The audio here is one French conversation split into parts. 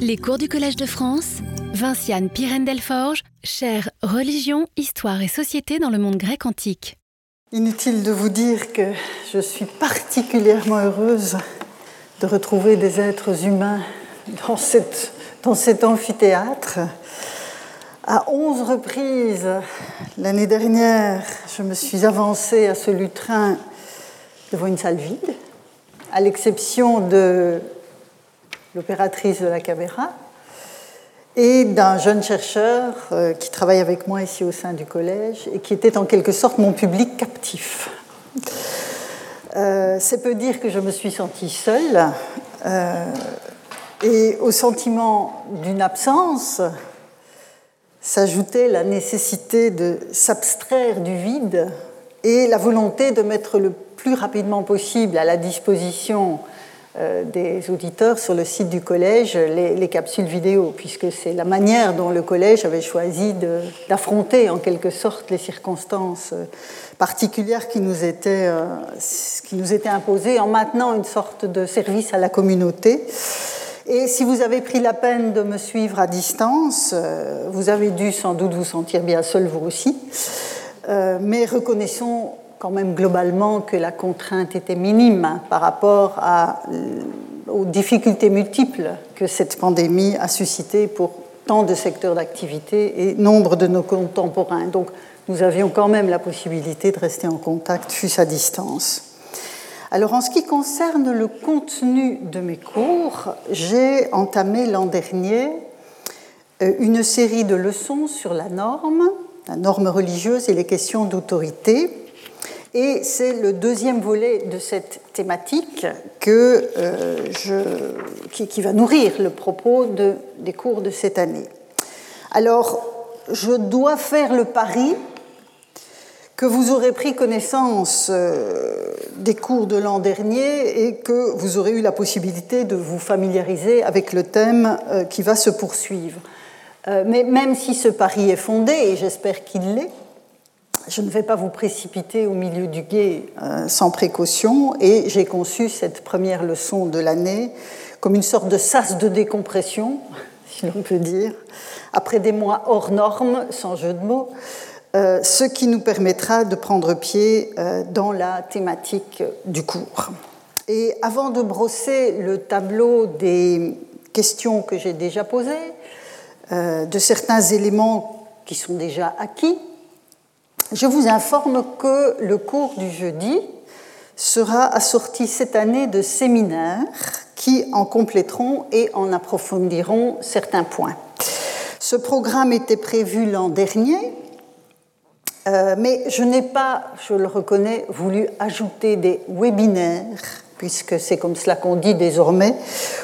Les cours du Collège de France, Vinciane Pirène-Delforge, chère Religion, Histoire et Société dans le monde grec antique. Inutile de vous dire que je suis particulièrement heureuse de retrouver des êtres humains dans, dans cet amphithéâtre. À onze reprises, l'année dernière, je me suis avancée à ce lutrin devant une salle vide, à l'exception de l'opératrice de la caméra, et d'un jeune chercheur euh, qui travaille avec moi ici au sein du collège et qui était en quelque sorte mon public captif. Euh, c'est peu dire que je me suis sentie seule euh, et au sentiment d'une absence s'ajoutait la nécessité de s'abstraire du vide et la volonté de mettre le plus rapidement possible à la disposition euh, des auditeurs sur le site du collège les, capsules vidéo, puisque c'est la manière dont le collège avait choisi d'affronter en quelque sorte les circonstances euh, particulières qui nous, étaient, euh, qui nous étaient imposées en maintenant une sorte de service à la communauté. Et si vous avez pris la peine de me suivre à distance, vous avez dû sans doute vous sentir bien seul vous aussi. Mais reconnaissons quand même globalement que la contrainte était minime par rapport euh, aux difficultés multiples que cette pandémie a suscitées pour tant de secteurs d'activité et nombre de nos contemporains. Donc nous avions quand même la possibilité de rester en contact, fût à distance. Alors en ce qui concerne le contenu de mes cours, j'ai entamé l'an dernier euh, une série de leçons sur la norme, la norme religieuse et les questions d'autorité et c'est le deuxième volet de cette thématique que, euh, qui, va nourrir le propos de, des cours de cette année. Alors, je dois faire le pari que vous aurez pris connaissance euh, des cours de l'an dernier et que vous aurez eu la possibilité de vous familiariser avec le thème euh, qui va se poursuivre. Mais même si ce pari est fondé, et j'espère qu'il l'est, je ne vais pas vous précipiter au milieu du guet euh, sans précaution et j'ai conçu cette première leçon de l'année comme une sorte de sas de décompression, si l'on peut dire, après des mois hors normes, sans jeu de mots, euh, ce qui nous permettra de prendre pied euh, dans la thématique du cours. Et avant de brosser le tableau des questions que j'ai déjà posées, de certains éléments qui sont déjà acquis, je vous informe que le cours du jeudi sera assorti cette année de séminaires qui en compléteront et en approfondiront certains points. Ce programme était prévu l'an dernier, euh, mais je n'ai pas, je le reconnais, voulu ajouter des webinaires, puisque c'est comme cela qu'on dit désormais,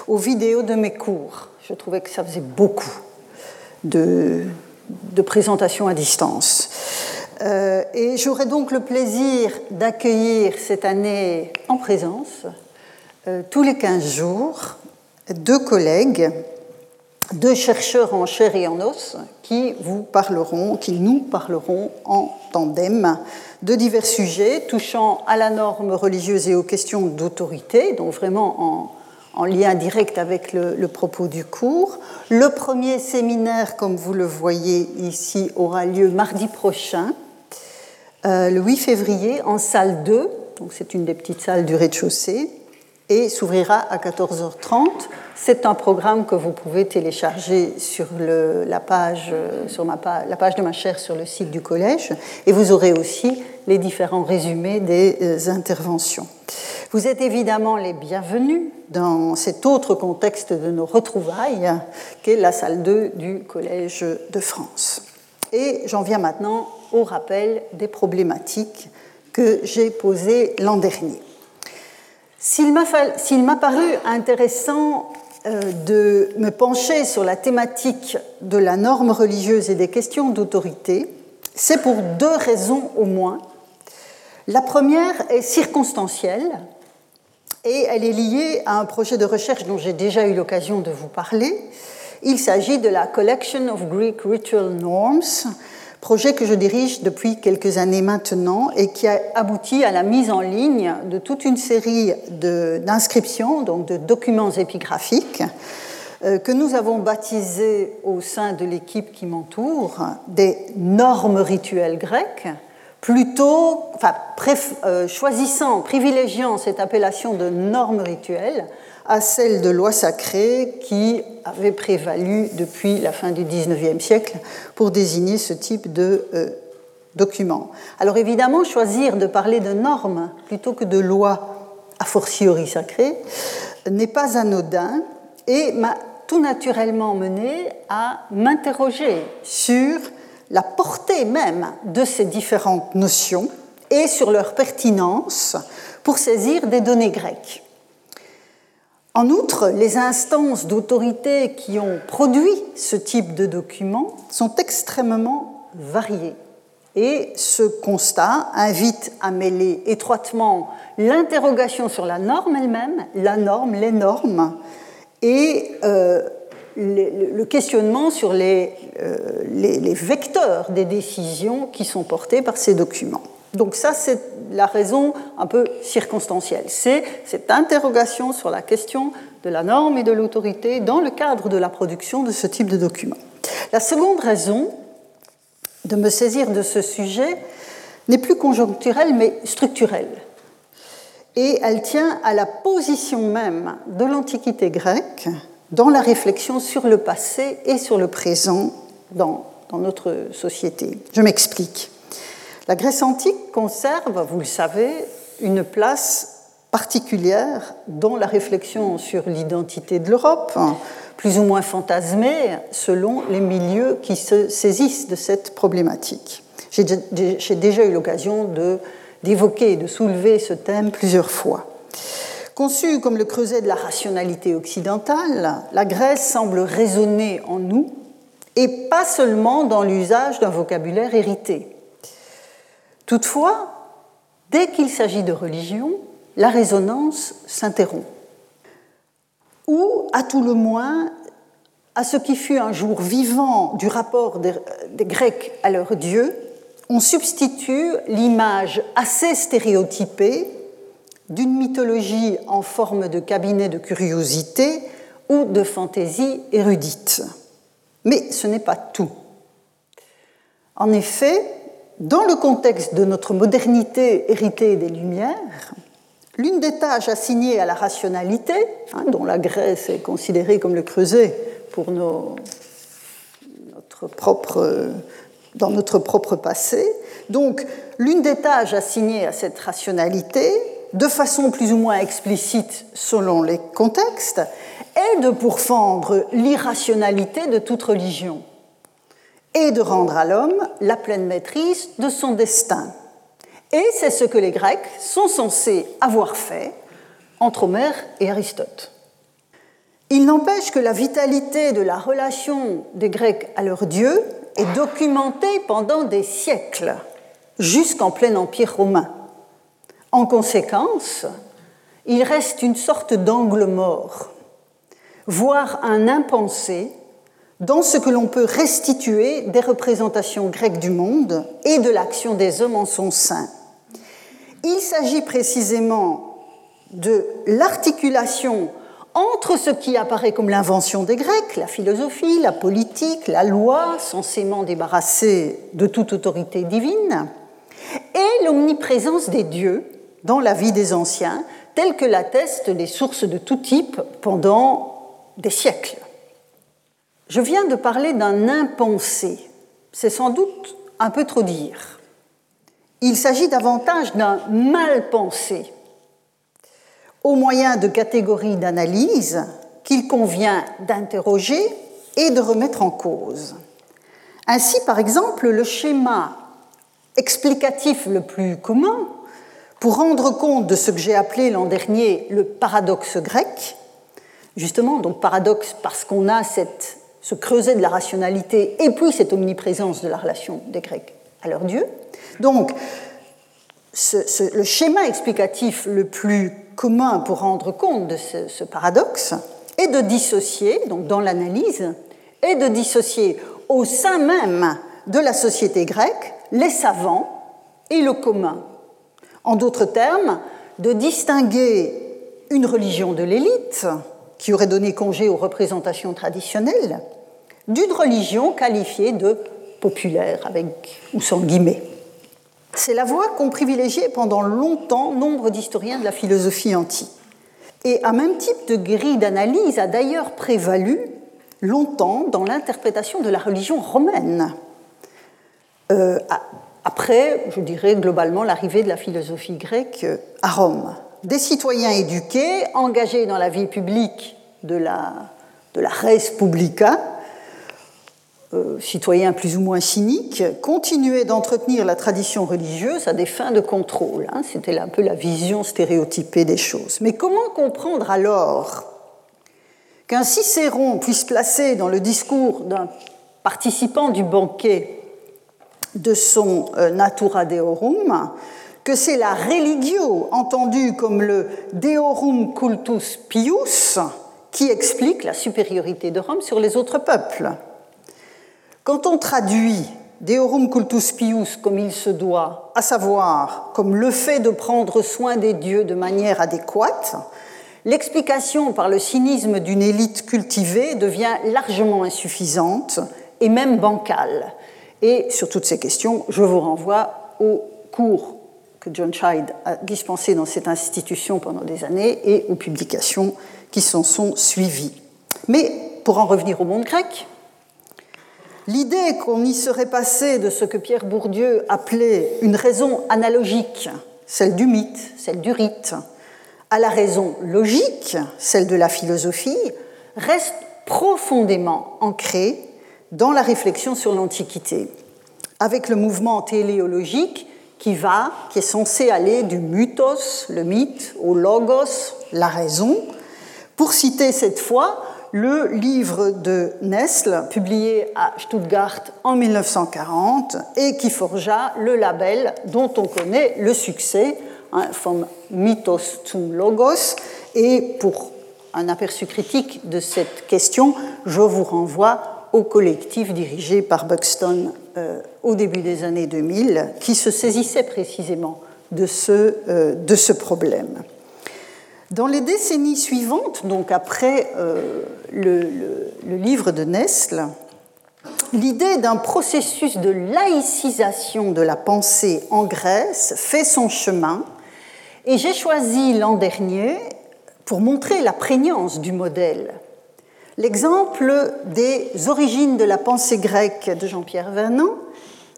aux vidéos de mes cours. Je trouvais que ça faisait beaucoup de, de présentations à distance. Euh, et j'aurai donc le plaisir d'accueillir cette année en présence, euh, tous les 15 jours, deux collègues, deux chercheurs en chair et en os, qui vous parleront, qui nous parleront en tandem de divers sujets touchant à la norme religieuse et aux questions d'autorité, donc vraiment en, en, lien direct avec le propos du cours. Le premier séminaire, comme vous le voyez ici, aura lieu mardi prochain euh, le 8 février en salle 2, donc c'est une des petites salles du rez-de-chaussée, et s'ouvrira à 14h30. C'est un programme que vous pouvez télécharger sur la, page, euh, sur la page de ma chaire sur le site du collège, et vous aurez aussi les différents résumés des euh, interventions. Vous êtes évidemment les bienvenus dans cet autre contexte de nos retrouvailles qu'est la salle 2 du Collège de France. Et j'en viens maintenant au rappel des problématiques que j'ai posées l'an dernier. S'il m'a paru intéressant euh, de me pencher sur la thématique de la norme religieuse et des questions d'autorité, c'est pour deux raisons au moins. La première est circonstancielle et elle est liée à un projet de recherche dont j'ai déjà eu l'occasion de vous parler. Il s'agit de la Collection of Greek Ritual Norms, projet que je dirige depuis quelques années maintenant et qui a abouti à la mise en ligne de toute une série d'inscriptions, donc de documents épigraphiques, euh, que nous avons baptisé au sein de l'équipe qui m'entoure des normes rituelles grecques, plutôt, enfin, euh, choisissant, privilégiant cette appellation de normes rituelles à celle de loi sacrée qui avait prévalu depuis la fin du XIXe siècle pour désigner ce type de euh, document. Alors évidemment, choisir de parler de normes plutôt que de loi a fortiori sacrée n'est pas anodin et m'a tout naturellement mené à m'interroger sur la portée même de ces différentes notions et sur leur pertinence pour saisir des données grecques. En outre, les instances d'autorité qui ont produit ce type de document sont extrêmement variées. Et ce constat invite à mêler étroitement l'interrogation sur la norme elle-même, la norme, les normes, et euh, le questionnement sur euh, les, vecteurs des décisions qui sont portés par ces documents. Donc ça, c'est la raison un peu circonstancielle. C'est cette interrogation sur la question de la norme et de l'autorité dans le cadre de la production de ce type de document. La seconde raison de me saisir de ce sujet n'est plus conjoncturelle, mais structurelle. Et elle tient à la position même de l'Antiquité grecque dans la réflexion sur le passé et sur le présent dans, dans notre société. Je m'explique. La Grèce antique conserve, vous le savez, une place particulière dans la réflexion sur l'identité de l'Europe, plus ou moins fantasmée selon les milieux qui se saisissent de cette problématique. J'ai déjà eu l'occasion d'évoquer, de soulever ce thème plusieurs fois. Conçue comme le creuset de la rationalité occidentale, la Grèce semble résonner en nous et pas seulement dans l'usage d'un vocabulaire hérité. Toutefois, dès qu'il s'agit de religion, la résonance s'interrompt. Ou, à tout le moins, à ce qui fut un jour vivant du rapport des, Grecs à leur Dieu, on substitue l'image assez stéréotypée d'une mythologie en forme de cabinet de curiosité ou de fantaisie érudite. Mais ce n'est pas tout. En effet, dans le contexte de notre modernité héritée des Lumières, l'une des tâches assignées à la rationalité, hein, dont la Grèce est considérée comme le creuset pour dans notre propre passé, donc l'une des tâches assignées à cette rationalité, de façon plus ou moins explicite selon les contextes, est de pourfendre l'irrationalité de toute religion et de rendre à l'homme la pleine maîtrise de son destin. Et c'est ce que les Grecs sont censés avoir fait entre Homère et Aristote. Il n'empêche que la vitalité de la relation des Grecs à leur Dieu est documentée pendant des siècles, jusqu'en plein Empire romain. En conséquence, il reste une sorte d'angle mort, voire un impensé dans ce que l'on peut restituer des représentations grecques du monde et de l'action des hommes en son sein. Il s'agit précisément de l'articulation entre ce qui apparaît comme l'invention des Grecs, la philosophie, la politique, la loi, censément débarrassée de toute autorité divine, et l'omniprésence des dieux dans la vie des anciens, telle que l'attestent les sources de tout type pendant des siècles. Je viens de parler d'un impensé. C'est sans doute un peu trop dire. Il s'agit davantage d'un mal pensé, au moyen de catégories d'analyse qu'il convient d'interroger et de remettre en cause. Ainsi, par exemple, le schéma explicatif le plus commun pour rendre compte de ce que j'ai appelé l'an dernier le paradoxe grec, justement, donc paradoxe parce qu'on a cette, ce creuset de la rationalité et puis cette omniprésence de la relation des Grecs à leur Dieu. Donc, le schéma explicatif le plus commun pour rendre compte de ce, ce paradoxe est de dissocier, donc dans l'analyse, est de dissocier au sein même de la société grecque les savants et le commun, en d'autres termes, de distinguer une religion de l'élite, qui aurait donné congé aux représentations traditionnelles, d'une religion qualifiée de populaire, avec ou sans guillemets. C'est la voie qu'ont privilégiée pendant longtemps nombre d'historiens de la philosophie antique. Et un même type de grille d'analyse a d'ailleurs prévalu longtemps dans l'interprétation de la religion romaine. Euh, après, je dirais globalement, l'arrivée de la philosophie grecque à Rome. Des citoyens éduqués, engagés dans la vie publique de la, res publica, euh, citoyens plus ou moins cyniques, continuaient d'entretenir la tradition religieuse à des fins de contrôle. Hein. C'était un peu la vision stéréotypée des choses. Mais comment comprendre alors qu'un Cicéron puisse placer dans le discours d'un participant du banquet de son euh, Natura Deorum que c'est la religio, entendue comme le Deorum cultus pius, qui explique la supériorité de Rome sur les autres peuples. Quand on traduit Deorum cultus pius comme il se doit, à savoir comme le fait de prendre soin des dieux de manière adéquate, l'explication par le cynisme d'une élite cultivée devient largement insuffisante et même bancale. Et sur toutes ces questions, je vous renvoie au cours que John Child a dispensé dans cette institution pendant des années et aux publications qui s'en sont suivies. Mais pour en revenir au monde grec, L'idée qu'on y serait passé de ce que Pierre Bourdieu appelait une raison analogique, celle du mythe, celle du rite, à la raison logique, celle de la philosophie, reste profondément ancrée dans la réflexion sur l'Antiquité, avec le mouvement téléologique qui va, qui est censé aller du mythos, le mythe, au logos, la raison, pour citer cette fois le livre de Nestle, publié à Stuttgart en 1940 et qui forgea le label dont on connaît le succès, hein, From Mythos to Logos. Et pour un aperçu critique de cette question, je vous renvoie au collectif dirigé par Buxton au début des années 2000, qui se saisissait précisément de ce, euh, de ce problème. Dans les décennies suivantes, donc après euh, le, livre de Nestle, l'idée d'un processus de laïcisation de la pensée en Grèce fait son chemin, et j'ai choisi l'an dernier, pour montrer la prégnance du modèle, l'exemple des origines de la pensée grecque de Jean-Pierre Vernant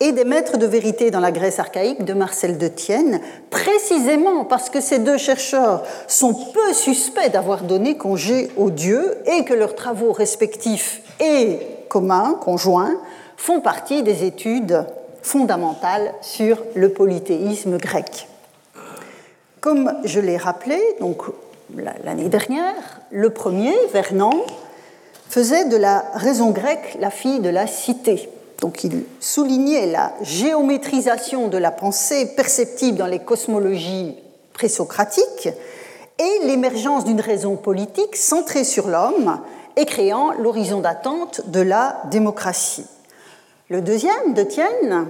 et des maîtres de vérité dans la Grèce archaïque de Marcel de Tienne, précisément parce que ces deux chercheurs sont peu suspects d'avoir donné congé aux dieux et que leurs travaux respectifs et communs, conjoints, font partie des études fondamentales sur le polythéisme grec. Comme je l'ai rappelé, donc l'année dernière, le premier, Vernon, faisait de la raison grecque la fille de la cité. Donc il soulignait la géométrisation de la pensée perceptible dans les cosmologies présocratiques et l'émergence d'une raison politique centrée sur l'homme et créant l'horizon d'attente de la démocratie. Le deuxième, de Tienne,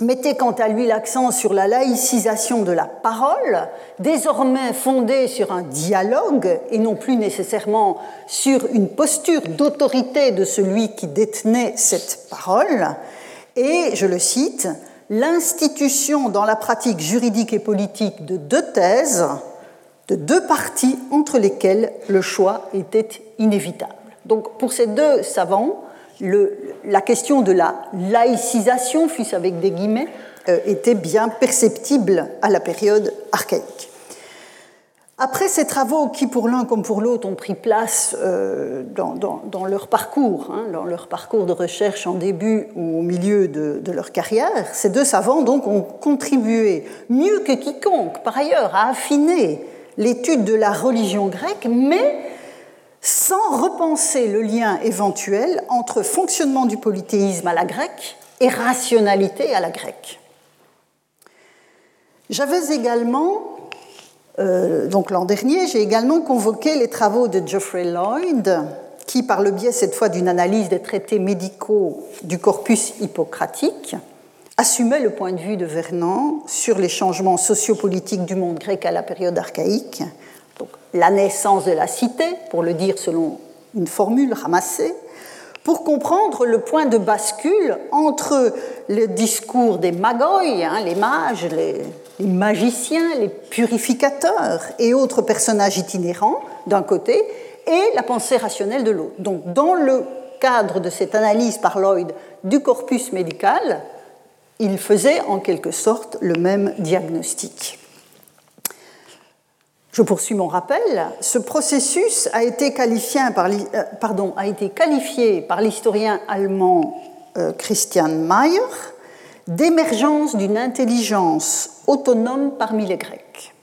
mettait quant à lui l'accent sur la laïcisation de la parole, désormais fondée sur un dialogue et non plus nécessairement sur une posture d'autorité de celui qui détenait cette parole, et, je le cite, l'institution dans la pratique juridique et politique de deux thèses, de deux parties entre lesquelles le choix était inévitable. Donc pour ces deux savants, la question de la laïcisation, fût-ce avec des guillemets, euh, était bien perceptible à la période archaïque. Après ces travaux qui, pour l'un comme pour l'autre, ont pris place euh, dans, leur parcours, hein, dans leur parcours de recherche en début ou au milieu de, leur carrière, ces deux savants ont contribué mieux que quiconque, par ailleurs, à affiner l'étude de la religion grecque, mais sans repenser le lien éventuel entre fonctionnement du polythéisme à la grecque et rationalité à la grecque. J'avais également, euh, donc l'an dernier, j'ai également convoqué les travaux de Geoffrey Lloyd, qui, par le biais cette fois d'une analyse des traités médicaux du corpus hippocratique, assumait le point de vue de Vernon sur les changements sociopolitiques du monde grec à la période archaïque la naissance de la cité, pour le dire selon une formule ramassée, pour comprendre le point de bascule entre le discours des magoi, hein, les mages, les, magiciens, les purificateurs et autres personnages itinérants d'un côté, et la pensée rationnelle de l'autre. Donc dans le cadre de cette analyse par Lloyd du corpus médical, il faisait en quelque sorte le même diagnostic. Je poursuis mon rappel. Ce processus a été qualifié par, euh, l'historien allemand euh, Christian Mayer d'émergence d'une intelligence autonome parmi les Grecs.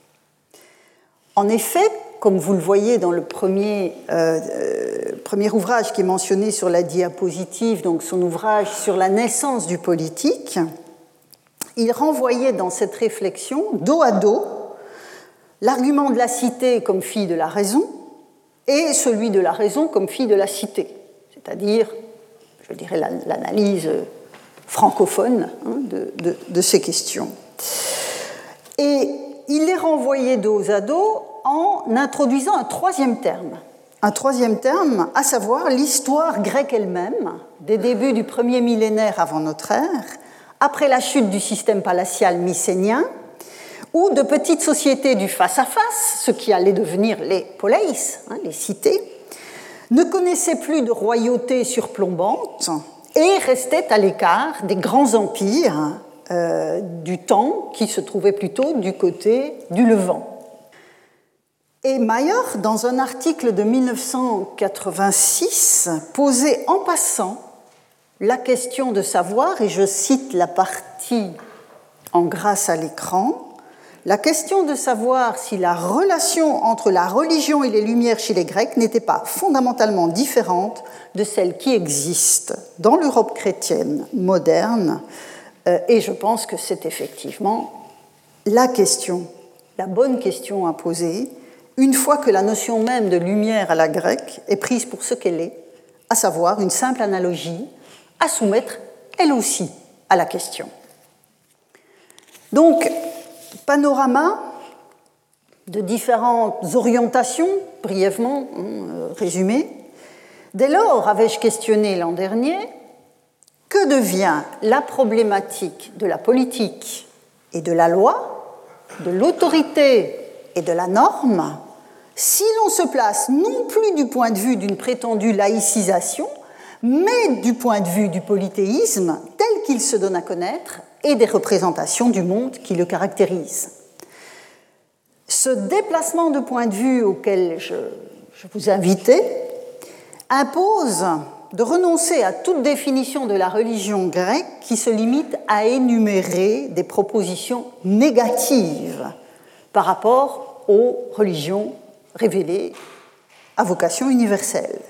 En effet, comme vous le voyez dans le euh, premier ouvrage qui est mentionné sur la diapositive, donc son ouvrage sur la naissance du politique, il renvoyait dans cette réflexion dos à dos l'argument de la cité comme fille de la raison et celui de la raison comme fille de la cité, c'est-à-dire, je dirais, l'analyse francophone hein, de, ces questions. Et il les renvoyait dos à dos en introduisant un troisième terme. Un troisième terme, à savoir l'histoire grecque elle-même, des débuts du premier millénaire avant notre ère, après la chute du système palatial mycénien, ou de petites sociétés du face-à-face, ce qui allait devenir les poleis, hein, les cités, ne connaissaient plus de royauté surplombante et restaient à l'écart des grands empires euh, du temps qui se trouvaient plutôt du côté du Levant. Et Mayer, dans un article de 1986, posait en passant la question de savoir, et je cite la partie en grâce à l'écran, la question de savoir si la relation entre la religion et les Lumières chez les Grecs n'était pas fondamentalement différente de celle qui existe dans l'Europe chrétienne moderne. Euh, et je pense que c'est effectivement la question, la bonne question à poser, une fois que la notion même de lumière à la grecque est prise pour ce qu'elle est, à savoir une simple analogie à soumettre elle aussi à la question. Donc, panorama de différentes orientations, brièvement hein, euh, résumées. Dès lors, avais-je questionné l'an dernier, que devient la problématique de la politique et de la loi, de l'autorité et de la norme, si l'on se place non plus du point de vue d'une prétendue laïcisation, mais du point de vue du polythéisme tel qu'il se donne à connaître et des représentations du monde qui le caractérisent. Ce déplacement de point de vue auquel je, je vous invitais impose de renoncer à toute définition de la religion grecque qui se limite à énumérer des propositions négatives par rapport aux religions révélées à vocation universelle.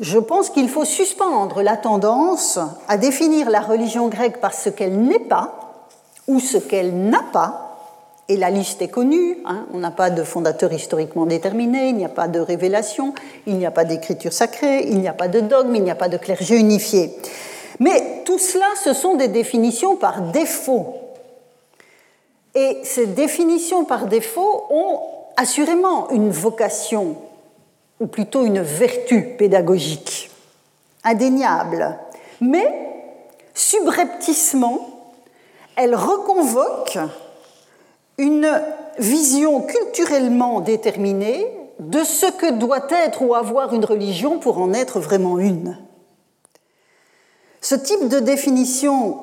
Je pense qu'il faut suspendre la tendance à définir la religion grecque par ce qu'elle n'est pas ou ce qu'elle n'a pas. Et la liste est connue, hein. on n'a pas de fondateur historiquement déterminé, il n'y a pas de révélation, il n'y a pas d'écriture sacrée, il n'y a pas de dogme, il n'y a pas de clergé unifié. Mais tout cela, ce sont des définitions par défaut. Et ces définitions par défaut ont assurément une vocation ou plutôt une vertu pédagogique, indéniable, mais subrepticement, elle reconvoque une vision culturellement déterminée de ce que doit être ou avoir une religion pour en être vraiment une. Ce type de définition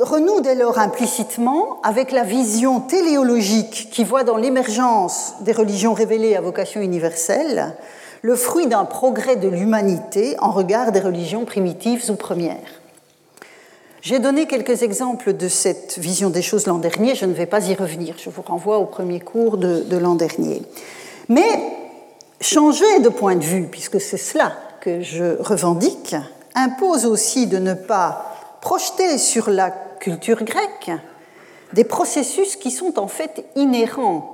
renoue dès lors implicitement avec la vision téléologique qui voit dans l'émergence des religions révélées à vocation universelle le fruit d'un progrès de l'humanité en regard des religions primitives ou premières. J'ai donné quelques exemples de cette vision des choses l'an dernier, je ne vais pas y revenir, je vous renvoie au premier cours de, l'an dernier. Mais changer de point de vue, puisque c'est cela que je revendique, impose aussi de ne pas projeter sur la culture grecque des processus qui sont en fait inhérents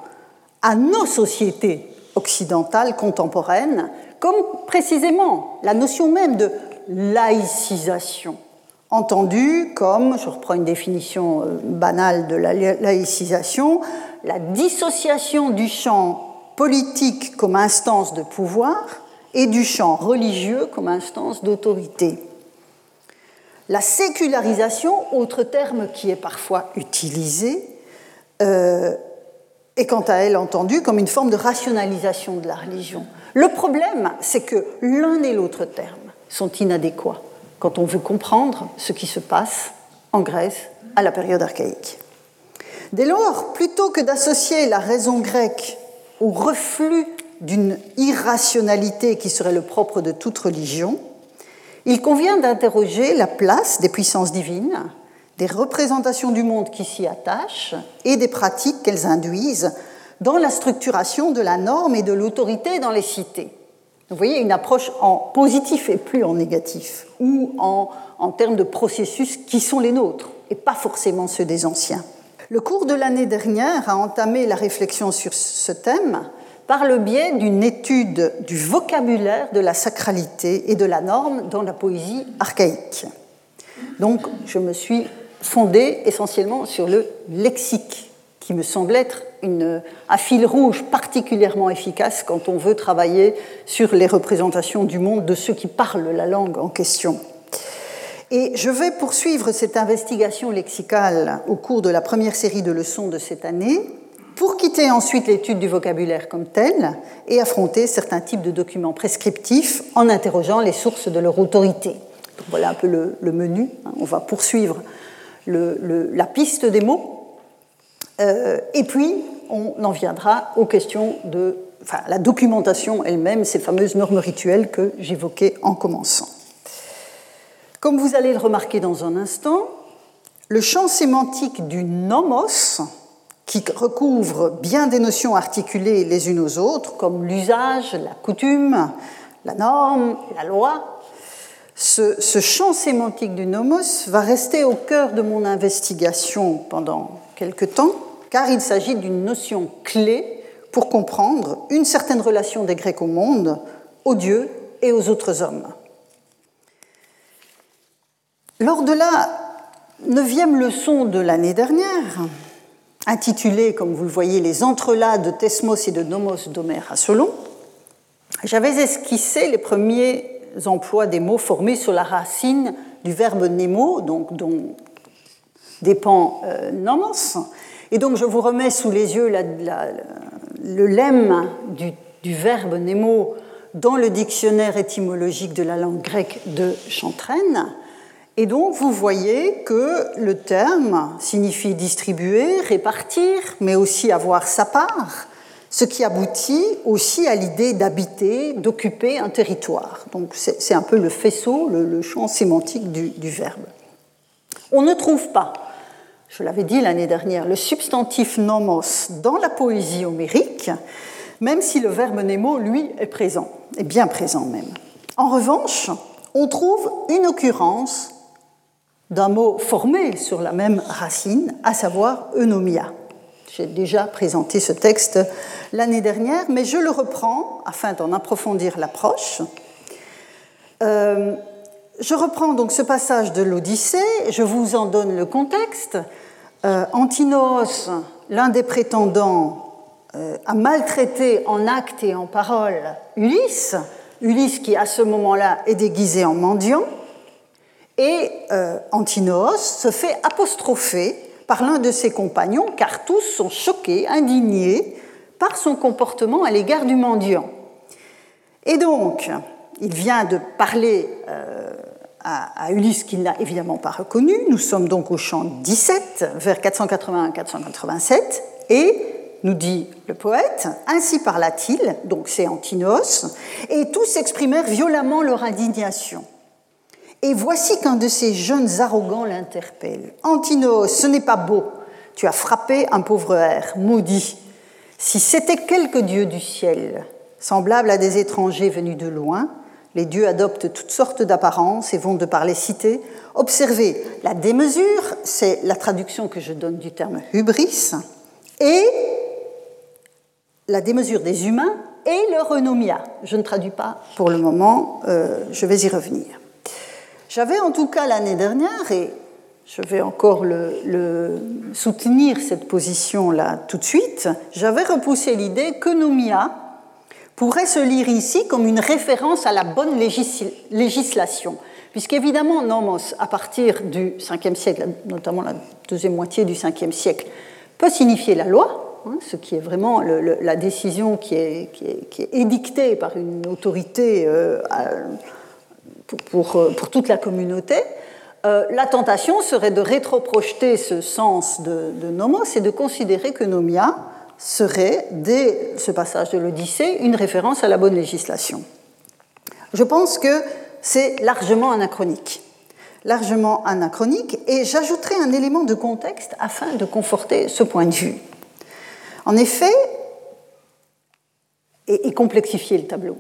à nos sociétés occidentale contemporaine, comme précisément la notion même de laïcisation, entendue comme, je reprends une définition euh, banale de la laïcisation, la dissociation du champ politique comme instance de pouvoir et du champ religieux comme instance d'autorité. La sécularisation, autre terme qui est parfois utilisé, euh, est quant à elle entendue comme une forme de rationalisation de la religion. Le problème, c'est que l'un et l'autre terme sont inadéquats quand on veut comprendre ce qui se passe en Grèce à la période archaïque. Dès lors, plutôt que d'associer la raison grecque au reflux d'une irrationalité qui serait le propre de toute religion, il convient d'interroger la place des puissances divines, des représentations du monde qui s'y attachent et des pratiques qu'elles induisent dans la structuration de la norme et de l'autorité dans les cités. Vous voyez une approche en positif et plus en négatif, ou en, termes de processus qui sont les nôtres et pas forcément ceux des anciens. Le cours de l'année dernière a entamé la réflexion sur ce thème par le biais d'une étude du vocabulaire de la sacralité et de la norme dans la poésie archaïque. Donc, je me suis fondée essentiellement sur le lexique, qui me semble être une, un fil rouge particulièrement efficace quand on veut travailler sur les représentations du monde de ceux qui parlent la langue en question. Et je vais poursuivre cette investigation lexicale au cours de la première série de leçons de cette année pour quitter ensuite l'étude du vocabulaire comme tel et affronter certains types de documents prescriptifs en interrogeant les sources de leur autorité. voilà un peu le, menu. Hein. On va poursuivre la piste des mots euh, et puis on en viendra aux questions de la documentation elle-même, ces fameuses normes rituelles que j'évoquais en commençant. Comme vous allez le remarquer dans un instant, le champ sémantique du nomos qui recouvre bien des notions articulées les unes aux autres, comme l'usage, la coutume, la norme, la loi. Ce, champ sémantique du nomos va rester au cœur de mon investigation pendant quelque temps, car il s'agit d'une notion clé pour comprendre une certaine relation des Grecs au monde, aux dieux et aux autres hommes. Lors de la neuvième leçon de l'année dernière, intitulé, comme vous le voyez, Les entrelacs de Thesmos et de Nomos d'Homère à Solon, j'avais esquissé les premiers emplois des mots formés sur la racine du verbe nemo, donc dont dépend euh. Et donc je vous remets sous les yeux le lemme du, du, verbe nemo dans le dictionnaire étymologique de la langue grecque de Chantraine. Et donc, vous voyez que le terme signifie distribuer, répartir, mais aussi avoir sa part, ce qui aboutit aussi à l'idée d'habiter, d'occuper un territoire. Donc, c'est un peu le faisceau, le, champ sémantique du, du verbe. On ne trouve pas, je l'avais dit l'année dernière, le substantif nomos dans la poésie homérique, même si le verbe nemo, lui, est présent, est bien présent même. En revanche, on trouve une occurrence d'un mot formé sur la même racine, à savoir eunomia. J'ai déjà présenté ce texte l'année dernière, mais je le reprends afin d'en approfondir l'approche. Euh, je reprends donc ce passage de l'Odyssée, je vous en donne le contexte. Euh, l'un des prétendants, euh, a maltraité en acte et en parole Ulysse, Ulysse qui à ce moment-là est déguisé en mendiant, et euh, Antinoos se fait apostropher par l'un de ses compagnons, car tous sont choqués, indignés par son comportement à l'égard du mendiant. Et donc, il vient de parler euh, à, Ulysse qu'il n'a évidemment pas reconnu. Nous sommes donc au champ 17, vers 481-487, et nous dit le poète, ainsi parla-t-il, donc c'est Antinoos, et tous exprimèrent violemment leur indignation. Et voici qu'un de ces jeunes arrogants l'interpelle. Antinoos, ce n'est pas beau. Tu as frappé un pauvre air, maudit. Si c'était quelque dieu du ciel, semblable à des étrangers venus de loin, les dieux adoptent toutes sortes d'apparences et vont de par les cités. Observez, la démesure, c'est la traduction que je donne du terme hubris, et la démesure des humains et leur renomia. Je ne traduis pas pour le moment, euh, je vais y revenir. J'avais en tout cas l'année dernière, et je vais encore le, soutenir cette position-là tout de suite, j'avais repoussé l'idée que Nomia pourrait se lire ici comme une référence à la bonne législation, puisqu'évidemment nomos, à partir du 5e siècle, notamment la deuxième moitié du 5e siècle, peut signifier la loi, hein, ce qui est vraiment la décision qui est, édictée par une autorité euh, pour, toute la communauté. Euh, la tentation serait de rétroprojeter ce sens de, de nomos et de considérer que nomia serait, dès ce passage de l'Odyssée, une référence à la bonne législation. Je pense que c'est largement anachronique. Largement anachronique, et j'ajouterai un élément de contexte afin de conforter ce point de vue. En effet, et, complexifier le tableau,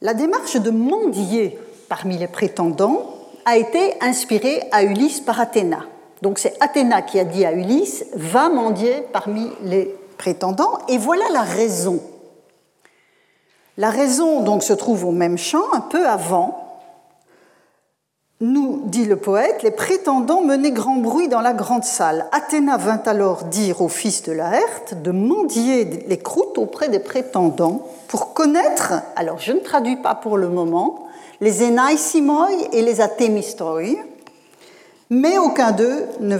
la démarche de mendier parmi les prétendants a été inspirée à Ulysse par Athéna. Donc c'est Athéna qui a dit à Ulysse, va mendier parmi les prétendants, et voilà la raison. La raison donc se trouve au même champ, un peu avant. Nous, dit le poète, les prétendants menaient grand bruit dans la grande salle. Athéna vint alors dire au fils de Laerte de mendier les croûtes auprès des prétendants pour connaître, alors je ne traduis pas pour le moment, les Enaïsimoi et les Athémistoi, mais aucun d'eux ne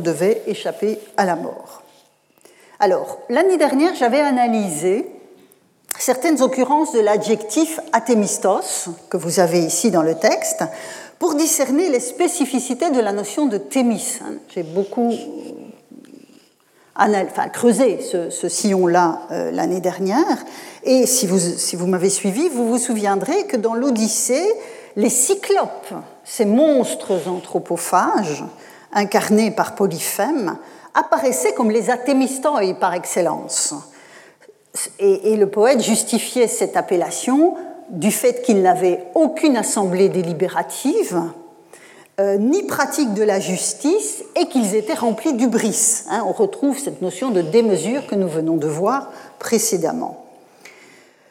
devait échapper à la mort. Alors, l'année dernière, j'avais analysé certaines occurrences de l'adjectif athémistos, que vous avez ici dans le texte, pour discerner les spécificités de la notion de thémis. J'ai beaucoup creusé ce, sillon-là euh, l'année dernière, et si vous, si vous m'avez suivi, vous vous souviendrez que dans l'Odyssée, les cyclopes, ces monstres anthropophages, incarnés par Polyphème, apparaissaient comme les athémistoi par excellence. Et, le poète justifiait cette appellation du fait qu'ils n'avaient aucune assemblée délibérative, euh, ni pratique de la justice, et qu'ils étaient remplis d'ubris. Hein, on retrouve cette notion de démesure que nous venons de voir précédemment.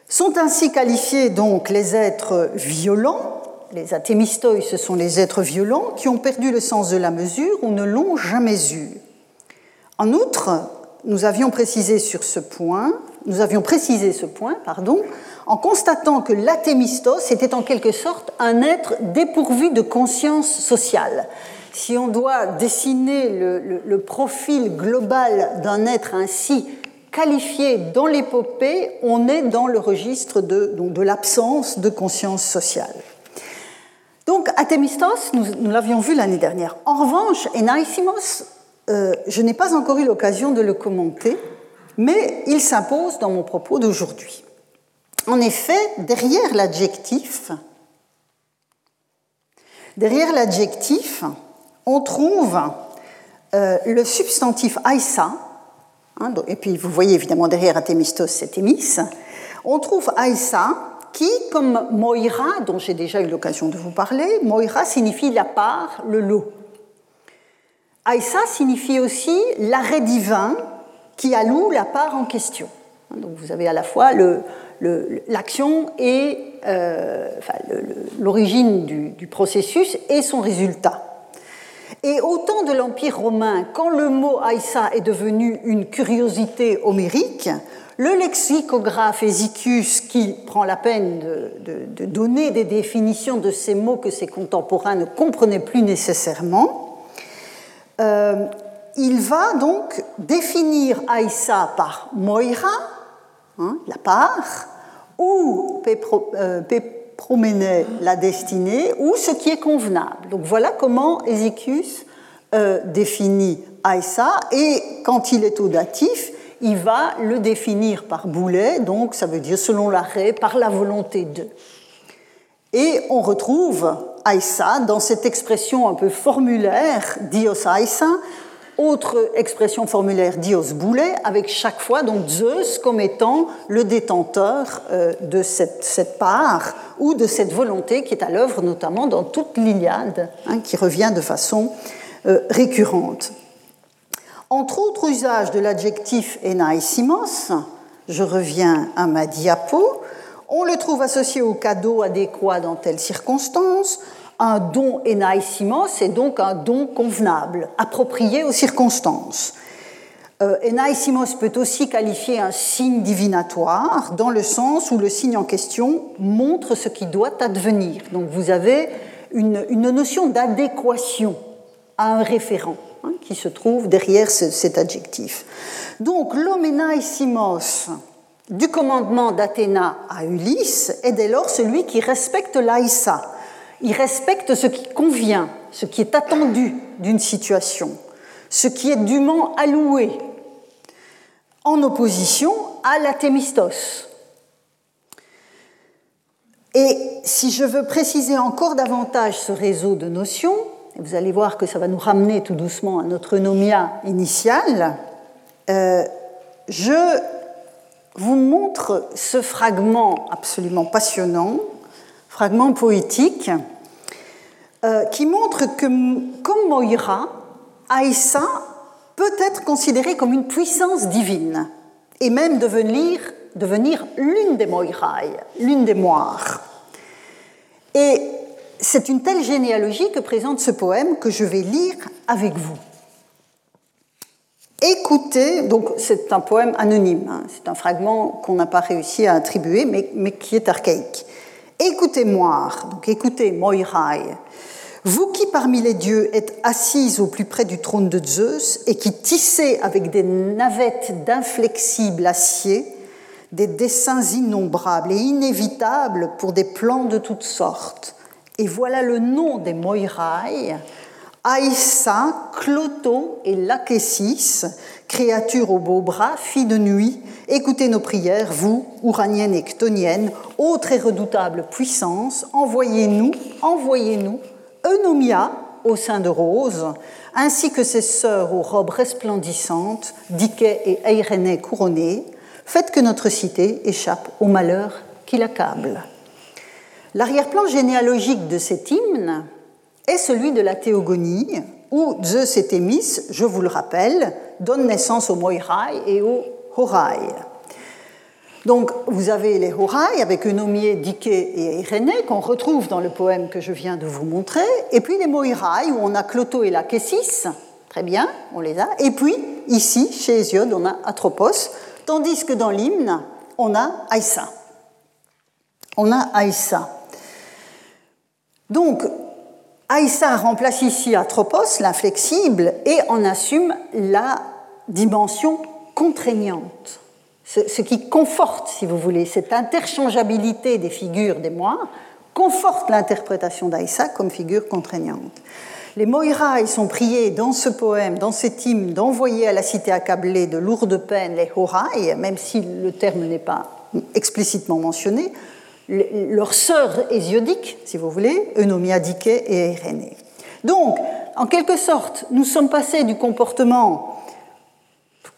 Sont ainsi qualifiés donc les êtres violents, les athémistoi, ce sont les êtres violents qui ont perdu le sens de la mesure ou ne l'ont jamais eu. En outre, nous avions précisé sur ce point, nous avions précisé ce point, pardon, en constatant que l'athémistos était en quelque sorte un être dépourvu de conscience sociale. Si on doit dessiner le profil global d'un être ainsi qualifié dans l'épopée, on est dans le registre de, l'absence de conscience sociale. Donc, Athémistos, nous, l'avions vu l'année dernière. En revanche, Enaisimos, euh, je n'ai pas encore eu l'occasion de le commenter, mais il s'impose dans mon propos d'aujourd'hui. En effet, derrière l'adjectif, derrière l'adjectif, on trouve euh, le substantif aïssa, Hein, et puis vous voyez évidemment derrière Athémistos, c'est Thémis, on trouve Aïssa qui, comme Moira, dont j'ai déjà eu l'occasion de vous parler, Moira signifie la part, le lot. Aïssa signifie aussi l'arrêt divin qui alloue la part en question. Donc vous avez à la fois l'action et euh, l'origine du processus et son résultat. Et au temps de l'Empire romain, quand le mot Aïssa est devenu une curiosité homérique, le lexicographe Hésicus, qui prend la peine de, donner des définitions de ces mots que ses contemporains ne comprenaient plus nécessairement, euh, il va donc définir Aïssa par Moira, hein, la part, ou euh, proméner la destinée ou ce qui est convenable. Donc voilà comment Ézéchius euh, définit Aïssa et quand il est au datif, il va le définir par boulet, donc ça veut dire selon l'arrêt, par la volonté de. Et on retrouve Aïssa dans cette expression un peu formulaire, Dios Aïssa, autre expression formulaire Dios boulet, avec chaque fois donc Zeus comme étant le détenteur euh, de cette, part ou de cette volonté qui est à l'œuvre notamment dans toute l'Iliade, hein, qui revient de façon euh, récurrente. Entre autres usages de l'adjectif enaïsimos, je reviens à ma diapo, on le trouve associé au cadeau adéquat dans telle circonstance, un don enaïsimos est donc un don convenable, approprié aux circonstances. Euh, peut aussi qualifier un signe divinatoire dans le sens où le signe en question montre ce qui doit advenir. Donc vous avez une, notion d'adéquation à un référent hein, qui se trouve derrière cet adjectif. Donc l'homme enaïsimos du commandement d'Athéna à Ulysse est dès lors celui qui respecte l'Aïssa. Il respecte ce qui convient, ce qui est attendu d'une situation, ce qui est dûment alloué, en opposition à l'athémistos. Et si je veux préciser encore davantage ce réseau de notions, vous allez voir que ça va nous ramener tout doucement à notre nomia initiale, euh, je vous montre ce fragment absolument passionnant, fragment poétique, euh, qui montre que, comme Moira, Aïssa peut être considérée comme une puissance divine et même devenir, devenir l'une des Moirailles, l'une des moires. Et c'est une telle généalogie que présente ce poème que je vais lire avec vous. Écoutez, donc c'est un poème anonyme, hein, c'est un fragment qu'on n'a pas réussi à attribuer, mais, qui est archaïque. Écoutez Moir, donc écoutez Moirai, vous qui parmi les dieux êtes assises au plus près du trône de Zeus et qui tissez avec des navettes d'inflexible acier des dessins innombrables et inévitables pour des plans de toutes sortes. Et voilà le nom des Moirai, Aïssa, Cloto et Lachesis, créatures aux beaux bras, filles de nuit, écoutez nos prières, vous, Ouraniennes et Chtoniennes, autres et redoutables puissances, envoyez-nous, envoyez-nous, Eunomia au sein de Rose, ainsi que ses sœurs aux robes resplendissantes, Diké et Eirené couronnées, faites que notre cité échappe au malheur qui l'accable. L'arrière-plan généalogique de cet hymne, est celui de la théogonie, où Zeus et Thémis, je vous le rappelle, donnent naissance aux Moirai et aux Horai. Donc vous avez les Horai avec Eunomie, Diké et Irénée qu'on retrouve dans le poème que je viens de vous montrer, et puis les Moirai où on a Cloto et Lachesis, très bien, on les a, et puis ici, chez Hésiode, on a Atropos, tandis que dans l'hymne, on a Aïssa. On a Aïssa. Donc, Aïssa remplace ici Atropos, l'inflexible, et en assume la dimension contraignante, ce, qui conforte, si vous voulez, cette interchangeabilité des figures des mois, conforte l'interprétation d'Aïssa comme figure contraignante. Les Moiraï sont priés dans ce poème, dans cet hymne, d'envoyer à la cité accablée de lourdes peines les Horaï, même si le terme n'est pas explicitement mentionné, leurs sœurs hésiodiques, si vous voulez, Eunomia, Diké et Irénée. Donc, en quelque sorte, nous sommes passés du comportement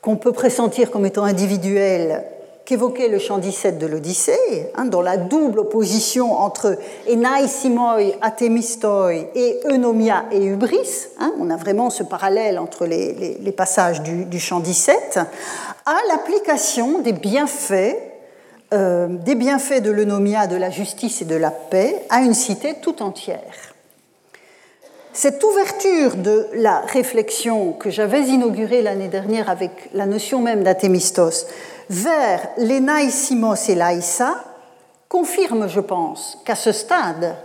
qu'on peut pressentir comme étant individuel qu'évoquait le chant 17 de l'Odyssée, hein, dans la double opposition entre Enai Athémistoi et Eunomia et Hubris. Hein, on a vraiment ce parallèle entre les, passages du, du chant 17, à l'application des bienfaits euh, des bienfaits de l'eunomia, de la justice et de la paix à une cité tout entière. Cette ouverture de la réflexion que j'avais inaugurée l'année dernière avec la notion même d'Athémistos vers l'Enaïsimos et l'Aïssa confirme, je pense, qu'à ce stade,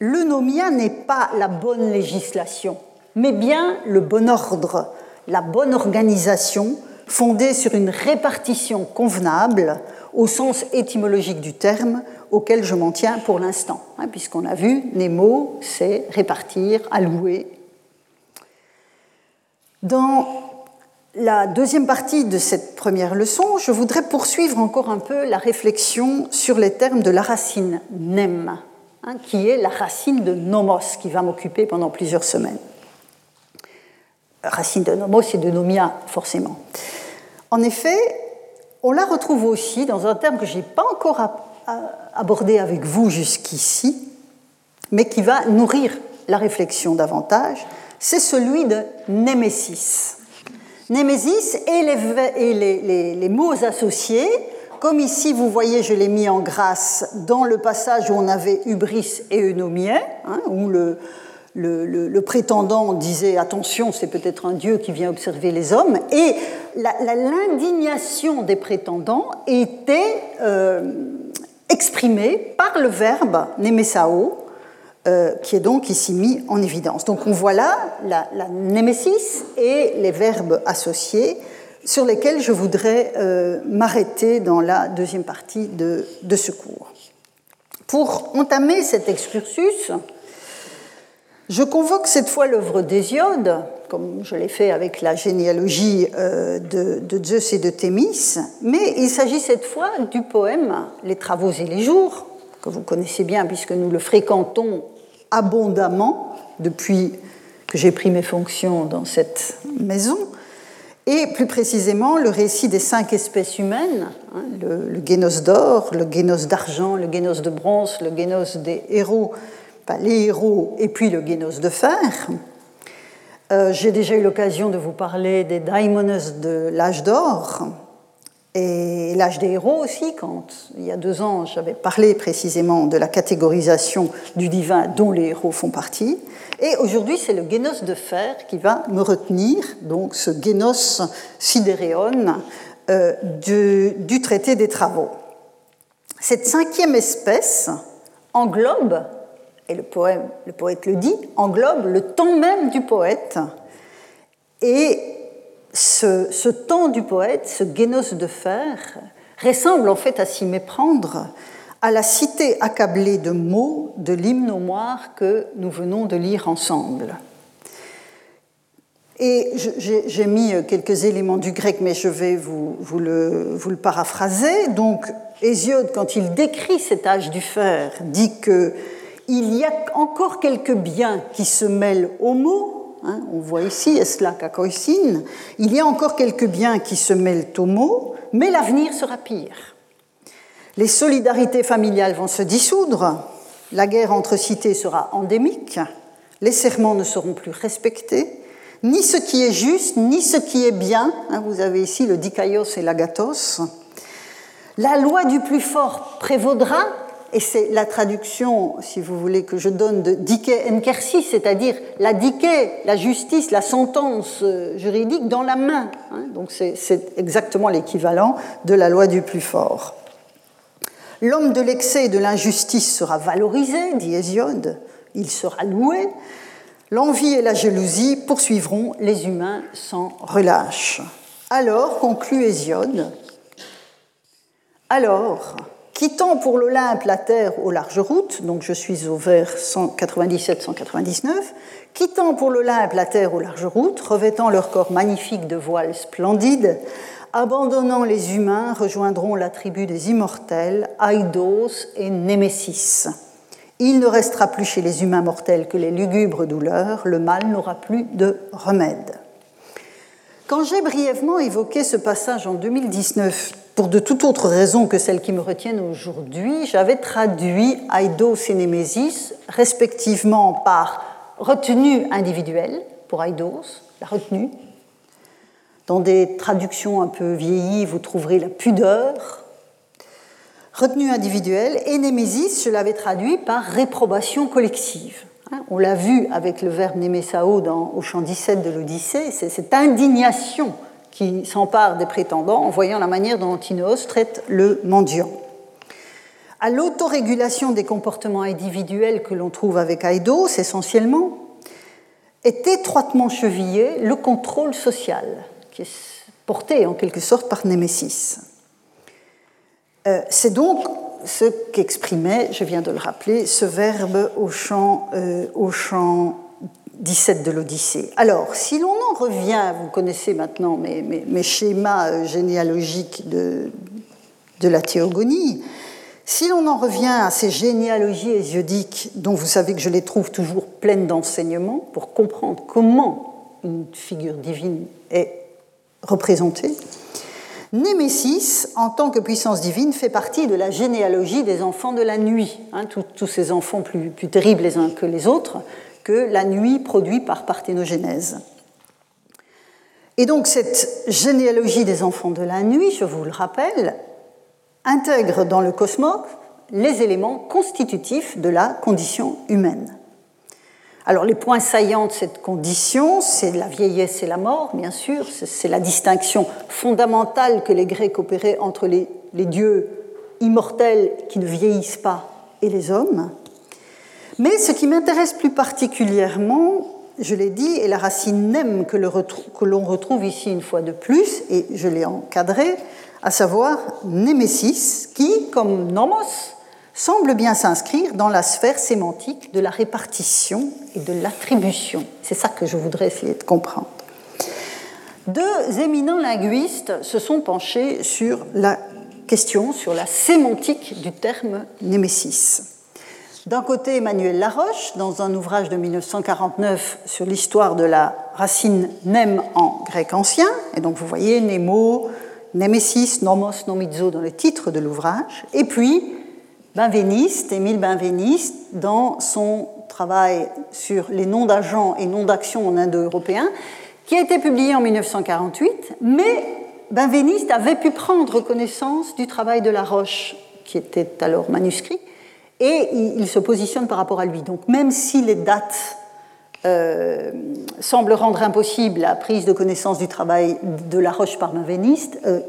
l'eunomia n'est pas la bonne législation, mais bien le bon ordre, la bonne organisation fondée sur une répartition convenable au sens étymologique du terme auquel je m'en tiens pour l'instant, hein, puisqu'on a vu, Nemo, c'est répartir, allouer. Dans la deuxième partie de cette première leçon, je voudrais poursuivre encore un peu la réflexion sur les termes de la racine nem, hein, qui est la racine de nomos, qui va m'occuper pendant plusieurs semaines. Racine de nomos et de nomia, forcément. En effet, on la retrouve aussi dans un terme que je n'ai pas encore abordé avec vous jusqu'ici, mais qui va nourrir la réflexion davantage, c'est celui de némésis. Némésis et, les, mots associés comme ici, vous voyez, je l'ai mis en grâce dans le passage où on avait Hubris et Eunomié, hein, où le, le, prétendant disait attention, c'est peut-être un dieu qui vient observer les hommes, et l'indignation des prétendants était euh, exprimée par le verbe nemesao, euh, qui est donc ici mis en évidence. Donc on voit là la, némésis et les verbes associés sur lesquels je voudrais euh, m'arrêter dans la deuxième partie de ce cours. Pour entamer cet excursus, je convoque cette fois l'œuvre d'Hésiode, comme je l'ai fait avec la généalogie euh, de, Zeus et de Thémis, mais il s'agit cette fois du poème Les Travaux et les Jours, que vous connaissez bien puisque nous le fréquentons abondamment depuis que j'ai pris mes fonctions dans cette maison, et plus précisément le récit des cinq espèces humaines, hein, le, le génos d'or, le génos d'argent, le génos de bronze, le génos des héros les héros et puis le Génos de fer. Euh, j'ai déjà eu l'occasion de vous parler des Daimones de l'âge d'or et l'âge des héros aussi, quand il y a deux ans j'avais parlé précisément de la catégorisation du divin dont les héros font partie. Et aujourd'hui c'est le Génos de fer qui va me retenir, donc ce Génos sidéréon euh, du traité des travaux. Cette cinquième espèce englobe et le, poème, le poète le dit, englobe le temps même du poète. Et ce, ce temps du poète, ce génos de fer, ressemble en fait à s'y méprendre à la cité accablée de mots de l'hymne au moire que nous venons de lire ensemble. Et j'ai mis quelques éléments du grec, mais je vais vous, vous, le, vous le, paraphraser. Donc, Hésiode, quand il décrit cet âge du fer, dit que il y a encore quelques biens qui se mêlent aux mots. Hein, on voit ici Esla Kakoisin. Il y a encore quelques biens qui se mêlent aux mots, mais l'avenir sera pire. Les solidarités familiales vont se dissoudre, la guerre entre cités sera endémique, les serments ne seront plus respectés, ni ce qui est juste, ni ce qui est bien. Hein, vous avez ici le dikaios et l'agathos. La loi du plus fort prévaudra, et c'est la traduction, si vous voulez, que je donne de dike enkersis, c'est-à-dire la dike, la justice, la sentence euh, juridique dans la main. Hein. Donc c'est exactement l'équivalent de la loi du plus fort. L'homme de l'excès et de l'injustice sera valorisé, dit Hésiode, il sera loué. L'envie et la jalousie poursuivront les humains sans relâche. Alors, conclut Hésiode, alors, Quittant pour l'Olympe la terre aux larges routes, donc je suis au vers 197-199, quittant pour l'Olympe la terre aux larges routes, revêtant leur corps magnifique de voiles splendides, abandonnant les humains, rejoindront la tribu des immortels, Aïdos et Némésis. Il ne restera plus chez les humains mortels que les lugubres douleurs, le mal n'aura plus de remède. Quand j'ai brièvement évoqué ce passage en 2019 pour de toute autre raison que celles qui me retiennent aujourd'hui, j'avais traduit Aidos et Némésis respectivement par retenue individuelle pour Aidos, la retenue. Dans des traductions un peu vieillies, vous trouverez la pudeur. Retenue individuelle et Némésis, je l'avais traduit par réprobation collective. Hein, on l'a vu avec le verbe némésao dans, au chant 17 de l'Odyssée, c'est cette indignation qui s'empare des prétendants en voyant la manière dont Antinos traite le mendiant. À l'autorégulation des comportements individuels que l'on trouve avec Aidos, essentiellement, est étroitement chevillé le contrôle social, qui est porté en quelque sorte par Némésis. Euh, c'est donc ce qu'exprimait, je viens de le rappeler, ce verbe au chant, euh, 17 de l'Odyssée. Alors, si l'on en revient, vous connaissez maintenant mes, schémas euh, généalogiques de, la théogonie, si l'on en revient à ces généalogies hésiodiques, dont vous savez que je les trouve toujours pleines d'enseignements pour comprendre comment une figure divine est représentée, Némésis, en tant que puissance divine, fait partie de la généalogie des enfants de la nuit, hein, tous ces enfants plus terribles les uns que les autres, la nuit produit par parthénogénèse. Et donc cette généalogie des enfants de la nuit, je vous le rappelle, intègre dans le cosmos les éléments constitutifs de la condition humaine. Alors les points saillants de cette condition, c'est la vieillesse et la mort, bien sûr, c'est la distinction fondamentale que les Grecs opéraient entre les dieux immortels qui ne vieillissent pas et les hommes. Mais ce qui m'intéresse plus particulièrement, je l'ai dit, est la racine nem que l'on retrouve ici une fois de plus, et je l'ai encadré, à savoir némésis, qui, comme nomos, semble bien s'inscrire dans la sphère sémantique de la répartition et de l'attribution. C'est ça que je voudrais essayer de comprendre. Deux éminents linguistes se sont penchés sur la question, sur la sémantique du terme némésis. D'un côté, Emmanuel Laroche, dans un ouvrage de 1949 sur l'histoire de la racine nem en grec ancien, et donc vous voyez Nemo, Nemesis, Nomos, Nomizo dans le titre de l'ouvrage, et puis Benveniste, Émile Benveniste, dans son travail sur les noms d'agents et noms d'actions en indo-européen, qui a été publié en 1948, mais Benveniste avait pu prendre connaissance du travail de Laroche, qui était alors manuscrit, et il se positionne par rapport à lui. Donc même si les dates euh, semblent rendre impossible la prise de connaissance du travail de La Roche par euh,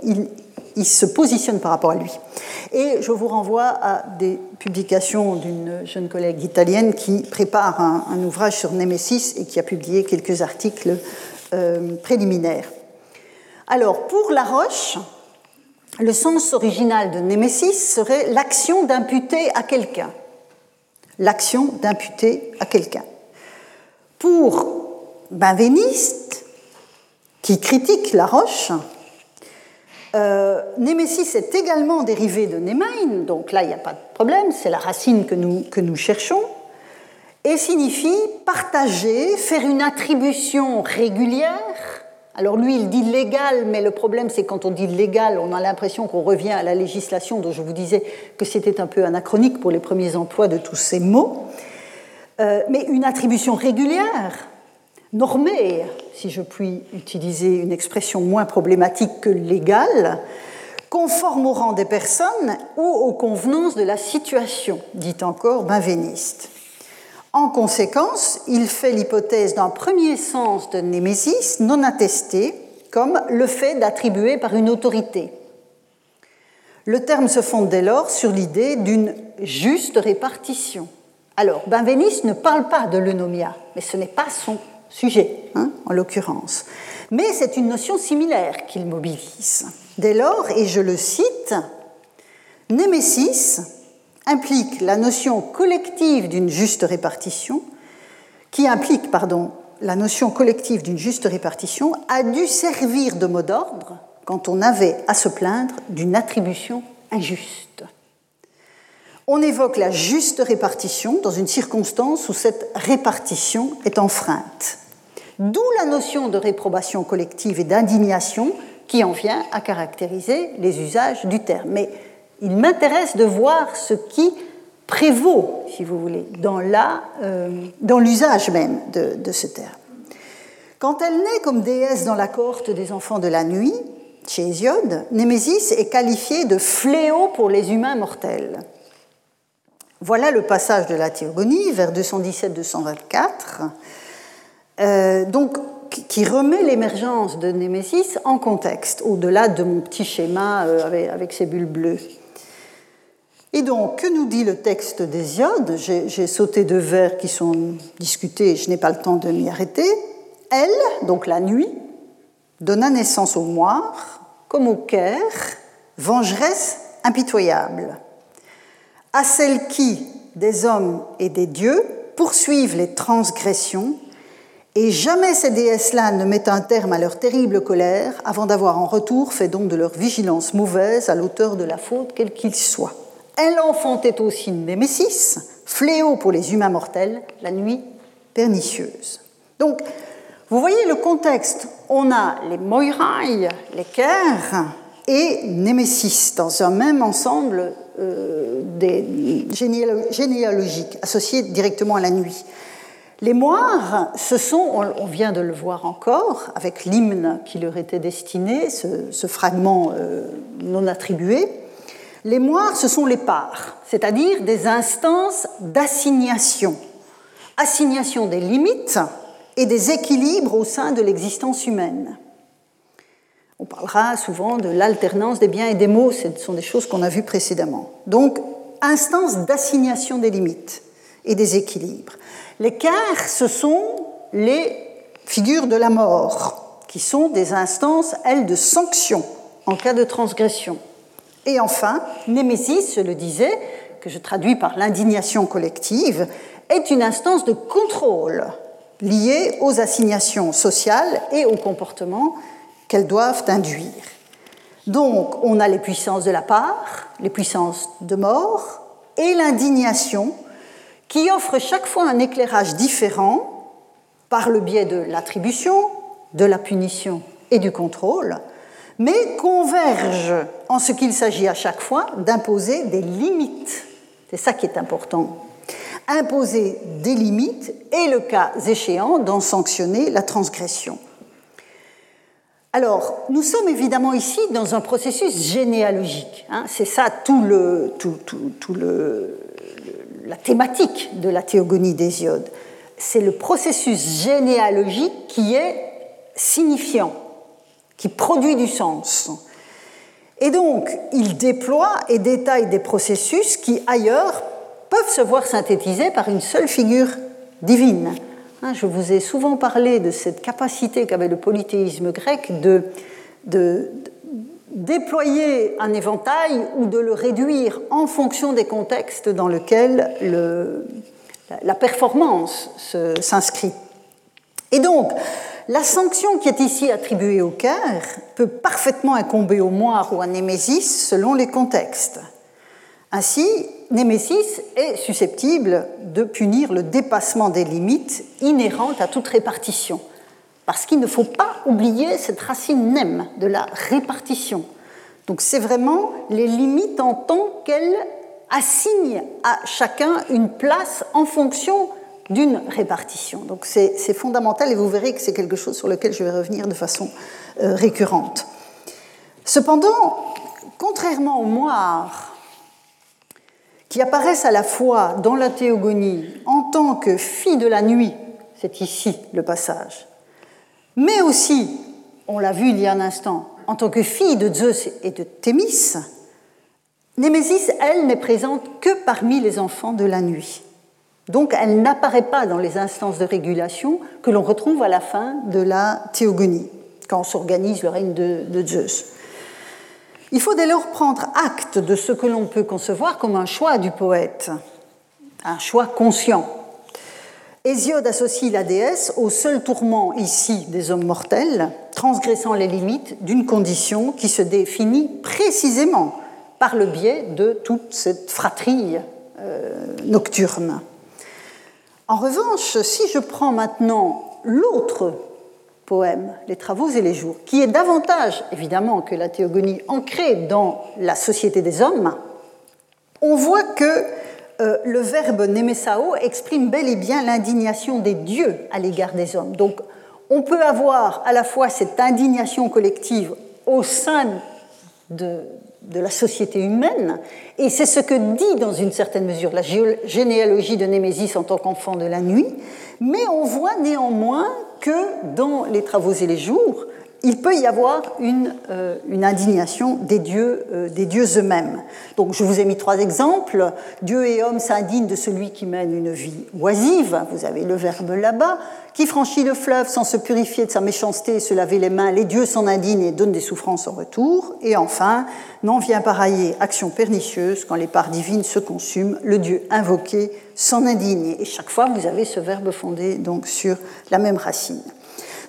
il, se positionne par rapport à lui. Et je vous renvoie à des publications d'une jeune collègue italienne qui prépare un, ouvrage sur Némésis et qui a publié quelques articles euh, préliminaires. Alors, pour La Roche, le sens original de némésis serait l'action d'imputer à quelqu'un. L'action d'imputer à quelqu'un. Pour Benveniste, qui critique la roche, euh, némésis est également dérivé de némain, donc là il n'y a pas de problème, c'est la racine que nous, que nous cherchons, et signifie partager, faire une attribution régulière alors lui, il dit légal, mais le problème, c'est quand on dit légal, on a l'impression qu'on revient à la législation dont je vous disais que c'était un peu anachronique pour les premiers emplois de tous ces mots. Euh, mais une attribution régulière, normée, si je puis utiliser une expression moins problématique que légale, conforme au rang des personnes ou aux convenances de la situation, dit encore Benveniste. En conséquence, il fait l'hypothèse d'un premier sens de némésis non attesté, comme le fait d'attribuer par une autorité. Le terme se fonde dès lors sur l'idée d'une juste répartition. Alors, Benveniste ne parle pas de l'eunomia, mais ce n'est pas son sujet, hein, en l'occurrence. Mais c'est une notion similaire qu'il mobilise. Dès lors, et je le cite, Némésis implique la notion collective d'une juste répartition, qui implique, pardon, la notion collective d'une juste répartition, a dû servir de mot d'ordre quand on avait à se plaindre d'une attribution injuste. On évoque la juste répartition dans une circonstance où cette répartition est enfreinte. D'où la notion de réprobation collective et d'indignation qui en vient à caractériser les usages du terme. Il m'intéresse de voir ce qui prévaut, si vous voulez, dans euh, l'usage même de, ce terme. Quand elle naît comme déesse dans la cohorte des enfants de la nuit, chez Hésiode, Némésis est qualifiée de fléau pour les humains mortels. Voilà le passage de la Théogonie vers 217-224, euh, qui remet l'émergence de Némésis en contexte, au-delà de mon petit schéma euh, avec, avec ces bulles bleues. Et donc, que nous dit le texte d'Hésiode? J'ai sauté deux vers qui sont discutés, je n'ai pas le temps de m'y arrêter. Elle, donc la nuit, donna naissance au moire, comme au Caire, vengeresse impitoyable. À celle qui, des hommes et des dieux, poursuivent les transgressions, et jamais ces déesses-là ne mettent un terme à leur terrible colère avant d'avoir en retour fait don de leur vigilance mauvaise à l'auteur de la faute, quel qu'il soit. Elle enfantait aussi Némésis, fléau pour les humains mortels, la nuit pernicieuse. Donc, vous voyez le contexte. On a les Moirailles, les Kers et Némésis dans un même ensemble euh, généalogique associé directement à la nuit. Les Moires, ce sont, on vient de le voir encore, avec l'hymne qui leur était destiné, ce, fragment euh, non attribué, Les moires, ce sont les parts, c'est-à-dire des instances d'assignation. Assignation des limites et des équilibres au sein de l'existence humaine. On parlera souvent de l'alternance des biens et des maux, ce sont des choses qu'on a vues précédemment. Donc, instance d'assignation des limites et des équilibres. Les quarts, ce sont les figures de la mort, qui sont des instances, elles, de sanction en cas de transgression. Et enfin, Némésis, je le disais, que je traduis par l'indignation collective, est une instance de contrôle liée aux assignations sociales et aux comportements qu'elles doivent induire. Donc, on a les puissances de la part, les puissances de mort et l'indignation qui offrent chaque fois un éclairage différent par le biais de l'attribution, de la punition et du contrôle, mais convergent en ce qu'il s'agit à chaque fois d'imposer des limites. C'est ça qui est important. Imposer des limites et, le cas échéant, d'en sanctionner la transgression. Alors, nous sommes évidemment ici dans un processus généalogique. Hein. C'est ça tout le, tout, tout, le, la thématique de la théogonie d'Hésiode. C'est le processus généalogique qui est signifiant, qui produit du sens. Et donc, il déploie et détaille des processus qui, ailleurs, peuvent se voir synthétisés par une seule figure divine. Hein, je vous ai souvent parlé de cette capacité qu'avait le polythéisme grec de, de, déployer un éventail ou de le réduire en fonction des contextes dans lesquels le, la performance s'inscrit. Et donc, la sanction qui est ici attribuée au cœur peut parfaitement incomber au moire ou à Némésis selon les contextes. Ainsi, Némésis est susceptible de punir le dépassement des limites inhérentes à toute répartition, parce qu'il ne faut pas oublier cette racine nem de la répartition. Donc c'est vraiment les limites en tant qu'elles assignent à chacun une place en fonction d'une répartition. Donc c'est fondamental et vous verrez que c'est quelque chose sur lequel je vais revenir de façon euh, récurrente. Cependant, contrairement aux moires, qui apparaissent à la fois dans la théogonie en tant que fille de la nuit, c'est ici le passage, mais aussi, on l'a vu il y a un instant, en tant que fille de Zeus et de Thémis, Némésis, elle, n'est présente que parmi les enfants de la nuit. Donc elle n'apparaît pas dans les instances de régulation que l'on retrouve à la fin de la théogonie, quand s'organise le règne de, Zeus. Il faut dès lors prendre acte de ce que l'on peut concevoir comme un choix du poète, un choix conscient. Hésiode associe la déesse au seul tourment ici des hommes mortels, transgressant les limites d'une condition qui se définit précisément par le biais de toute cette fratrie euh, nocturne. En revanche, si je prends maintenant l'autre poème, Les Travaux et les Jours, qui est davantage, évidemment, que la théogonie ancrée dans la société des hommes, on voit que euh, le verbe nemesao exprime bel et bien l'indignation des dieux à l'égard des hommes. Donc, on peut avoir à la fois cette indignation collective au sein de, de la société humaine, et c'est ce que dit dans une certaine mesure la généalogie de Némésis en tant qu'enfant de la nuit, mais on voit néanmoins que dans les travaux et les jours, il peut y avoir une, euh, indignation des dieux, euh, des dieux eux-mêmes. Donc je vous ai mis trois exemples. Dieu et homme s'indignent de celui qui mène une vie oisive, vous avez le verbe là-bas, qui franchit le fleuve sans se purifier de sa méchanceté et se laver les mains, les dieux s'en indignent et donnent des souffrances en retour. Et enfin, n'en vient pareiller action pernicieuse quand les parts divines se consument, le dieu invoqué s'en indigne. Et chaque fois, vous avez ce verbe fondé donc sur la même racine.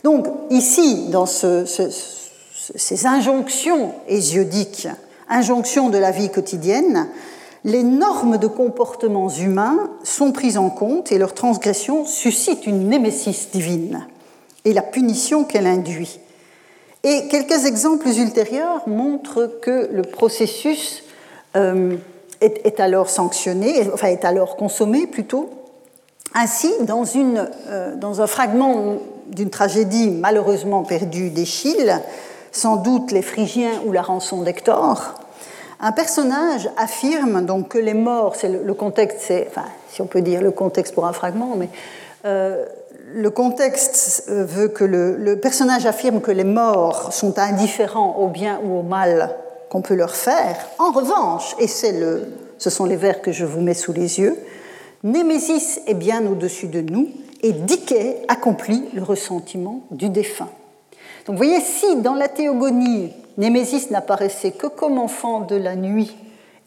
Donc ici, dans ces injonctions hésiodiques, injonctions de la vie quotidienne, les normes de comportements humains sont prises en compte et leur transgression suscite une némésis divine et la punition qu'elle induit. Et quelques exemples ultérieurs montrent que le processus euh, est, alors sanctionné, enfin est alors consommé plutôt. Ainsi, dans, euh, dans un fragment d'une tragédie malheureusement perdue d'Échille, sans doute les Phrygiens ou la rançon d'Hector, un personnage affirme donc que les morts, c'est le, contexte, c'est, si on peut dire le contexte pour un fragment, mais euh, le contexte euh, veut que le, personnage affirme que les morts sont indifférents au bien ou au mal qu'on peut leur faire. En revanche, et c'est le, ce sont les vers que je vous mets sous les yeux, Némésis est bien au-dessus de nous et Diké accomplit le ressentiment du défunt. Donc vous voyez, si dans la théogonie, Némésis n'apparaissait que comme enfant de la nuit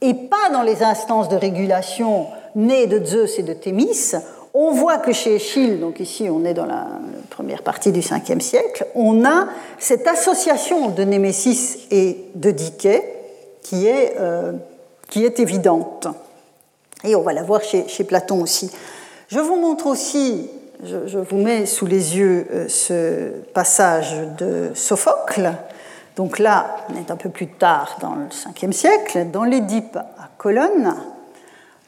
et pas dans les instances de régulation nées de Zeus et de Thémis, on voit que chez Échille, donc ici on est dans la première partie du 5e siècle, on a cette association de Némésis et de Diké qui est, euh, qui est évidente. Et on va la voir chez Platon aussi. Je vous montre aussi je, vous mets sous les yeux euh, ce passage de Sophocle. Donc là, on est un peu plus tard dans le 5e siècle, dans l'Édipe à Colonne.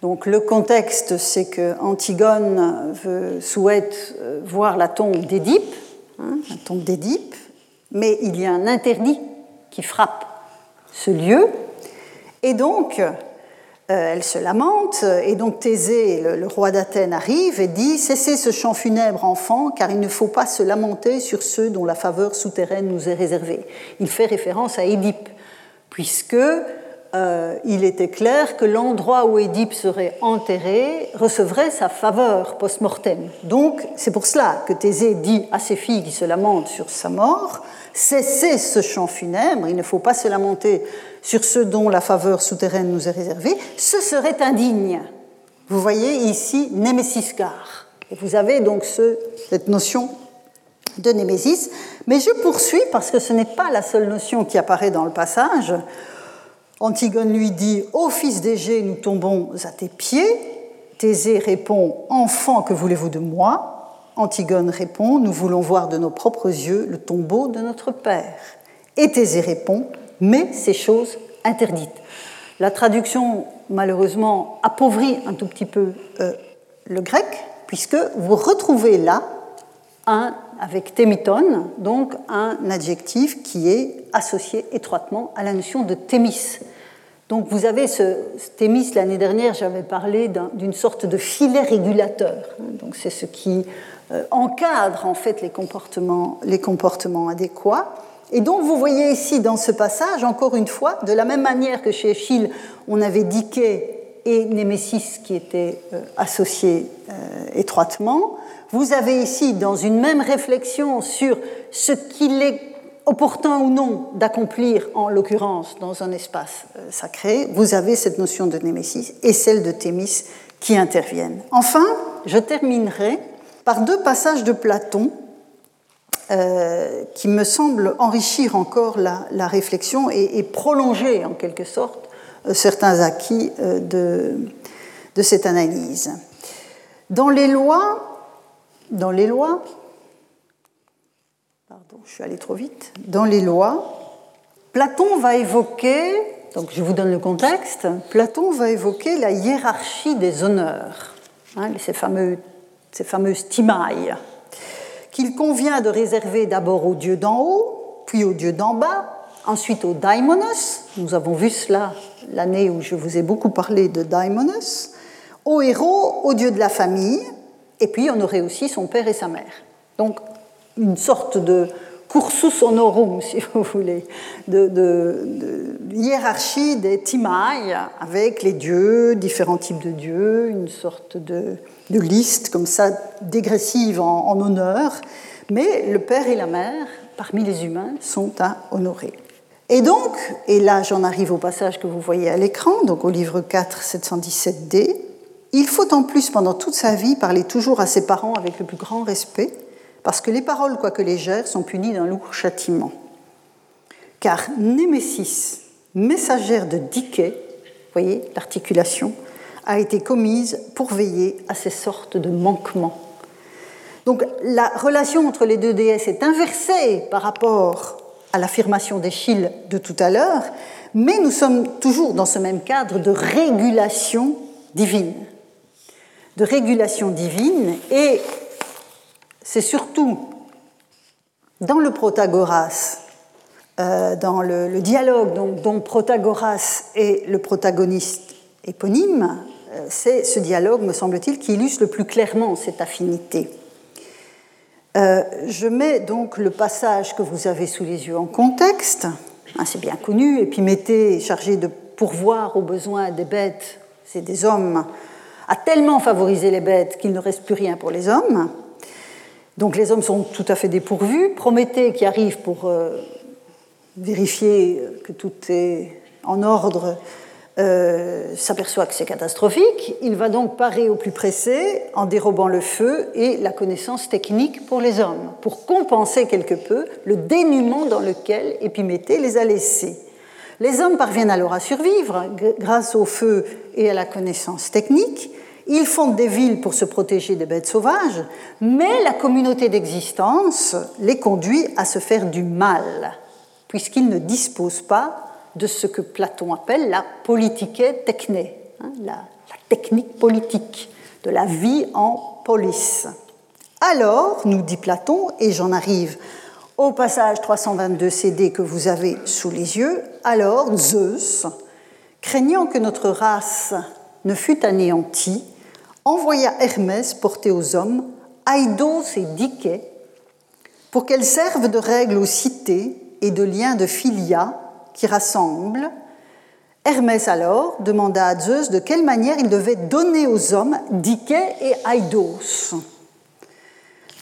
Donc le contexte, c'est que Antigone souhaite euh, voir la tombe d'Édipe, hein, la tombe d'Édipe, mais il y a un interdit qui frappe ce lieu. Et donc, euh, elle se lamente, et donc Thésée, le, roi d'Athènes, arrive et dit Cessez ce chant funèbre, enfant, car il ne faut pas se lamenter sur ceux dont la faveur souterraine nous est réservée. Il fait référence à Édipe, puisque euh, il était clair que l'endroit où Édipe serait enterré recevrait sa faveur post-mortem. Donc, c'est pour cela que Thésée dit à ses filles qui se lamentent sur sa mort Cessez ce chant funèbre, il ne faut pas se lamenter sur ceux dont la faveur souterraine nous est réservée, ce serait indigne. Vous voyez ici Némésiscar. Et vous avez donc ce, cette notion de Némésis. Mais je poursuis parce que ce n'est pas la seule notion qui apparaît dans le passage. Antigone lui dit Ô fils d'Égée, nous tombons à tes pieds. Thésée répond Enfant, que voulez-vous de moi? Antigone répond Nous voulons voir de nos propres yeux le tombeau de notre père. Et Thésée répond mais ces choses interdites. La traduction, malheureusement, appauvrit un tout petit peu euh, le grec, puisque vous retrouvez là un, avec thémiton, donc un adjectif qui est associé étroitement à la notion de thémis. Donc vous avez ce, thémis, l'année dernière, j'avais parlé d'une sorte de filet régulateur. Donc c'est ce qui euh, encadre en fait les comportements, les comportements adéquats. Et donc vous voyez ici dans ce passage, encore une fois, de la même manière que chez Échille, on avait Diké et Némésis qui étaient euh, associés euh, étroitement, vous avez ici, dans une même réflexion sur ce qu'il est opportun ou non d'accomplir, en l'occurrence dans un espace euh, sacré, vous avez cette notion de Némésis et celle de Thémis qui interviennent. Enfin, je terminerai par deux passages de Platon euh, qui me semble enrichir encore la, réflexion et, prolonger en quelque sorte euh, certains acquis de, de, cette analyse. Dans les lois, dans les lois, pardon, je suis allé trop vite, dans les lois, Platon va évoquer, donc je vous donne le contexte, Platon va évoquer la hiérarchie des honneurs, hein, ces, fameux, ces fameuses timailles qu'il convient de réserver d'abord aux dieux d'en haut, puis aux dieux d'en bas, ensuite aux daimonos, nous avons vu cela l'année où je vous ai beaucoup parlé de daimonos, aux héros, aux dieux de la famille, et puis on aurait aussi son père et sa mère. Donc une sorte de cursus honorum, si vous voulez, de, hiérarchie des timailles avec les dieux, différents types de dieux, une sorte de, liste comme ça dégressive en, en, honneur. Mais le père et la mère, parmi les humains, sont à honorer. Et donc, et là j'en arrive au passage que vous voyez à l'écran, donc au livre 4, 717d, il faut en plus pendant toute sa vie parler toujours à ses parents avec le plus grand respect parce que les paroles, quoique légères, sont punies d'un lourd châtiment. Car Némésis, messagère de Diké, voyez l'articulation, a été commise pour veiller à ces sortes de manquements. Donc la relation entre les deux déesses est inversée par rapport à l'affirmation d'Échille de tout à l'heure, mais nous sommes toujours dans ce même cadre de régulation divine. De régulation divine, et c'est surtout dans le Protagoras euh, dans le, dialogue dont Protagoras est le protagoniste éponyme, euh, c'est ce dialogue, me semble-t-il, qui illustre le plus clairement cette affinité. Euh, je mets donc le passage que vous avez sous les yeux en contexte, hein, c'est bien connu, Épiméthée, chargé de pourvoir aux besoins des bêtes, c'est des hommes, a tellement favorisé les bêtes qu'il ne reste plus rien pour les hommes. Donc les hommes sont tout à fait dépourvus. Prométhée qui arrive pour vérifier que tout est en ordre, euh, s'aperçoit que c'est catastrophique. Il va donc parer au plus pressé en dérobant le feu et la connaissance technique pour les hommes, pour compenser quelque peu le dénuement dans lequel Épiméthée les a laissés. Les hommes parviennent alors à survivre grâce au feu et à la connaissance technique. Ils fondent des villes pour se protéger des bêtes sauvages, mais la communauté d'existence les conduit à se faire du mal puisqu'il ne dispose pas de ce que Platon appelle la politique techné, hein, la, technique politique de la vie en police. Alors, nous dit Platon, et j'en arrive au passage 322 CD que vous avez sous les yeux, alors Zeus, craignant que notre race ne fût anéantie, envoya Hermès porter aux hommes Aïdos et Diké pour qu'elles servent de règle aux cités et de liens de filia qui rassemblent. Hermès alors demanda à Zeus de quelle manière il devait donner aux hommes Diké et Aïdos.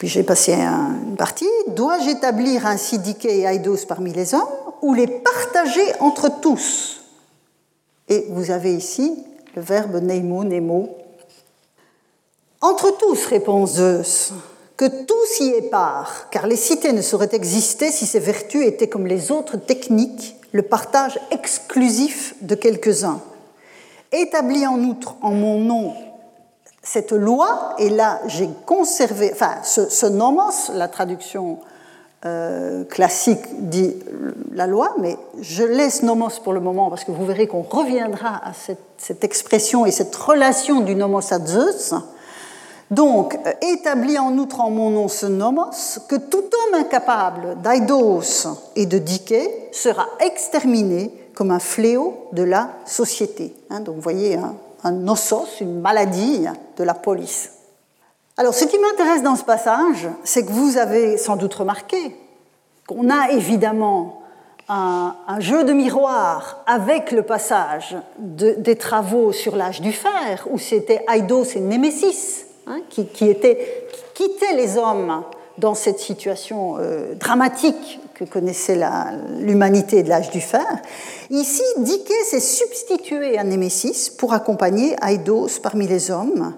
Puis j'ai passé une partie. Dois-je établir ainsi Diké et Aïdos parmi les hommes ou les partager entre tous? Et vous avez ici le verbe neimo, nemo. Entre tous, répond Zeus que tout s'y est part, car les cités ne sauraient exister si ces vertus étaient comme les autres techniques, le partage exclusif de quelques-uns. Établi en outre en mon nom cette loi, et là j'ai conservé, enfin ce, nomos, la traduction euh, classique dit la loi, mais je laisse nomos pour le moment parce que vous verrez qu'on reviendra à cette, expression et cette relation du nomos à Zeus. Donc, euh, établi en outre en mon nom ce nomos, que tout homme incapable d'aidos et de diké sera exterminé comme un fléau de la société. Hein, donc, vous voyez, un, un ossos, une maladie de la police. Alors, ce qui m'intéresse dans ce passage, c'est que vous avez sans doute remarqué qu'on a évidemment un, jeu de miroir avec le passage des travaux sur l'âge du fer, où c'était Aidos et Némésis Hein, qui, était, quittait les hommes dans cette situation euh, dramatique que connaissait l'humanité de l'âge du fer. Ici, Diké s'est substitué à Némésis pour accompagner Aïdos parmi les hommes,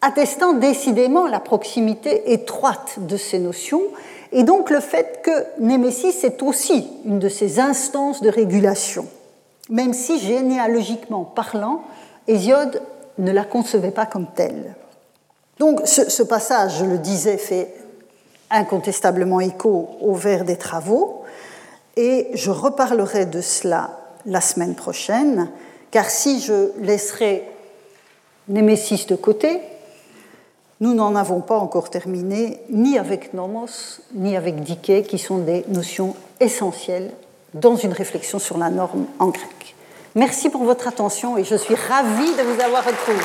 attestant décidément la proximité étroite de ces notions et donc le fait que Némésis est aussi une de ces instances de régulation, même si généalogiquement parlant, Hésiode ne la concevait pas comme telle. Donc ce, passage, je le disais, fait incontestablement écho au vers des travaux, et je reparlerai de cela la semaine prochaine, car si je laisserai Némésis de côté, nous n'en avons pas encore terminé, ni avec Nomos, ni avec Diké, qui sont des notions essentielles dans une réflexion sur la norme en grec. Merci pour votre attention et je suis ravie de vous avoir retrouvé.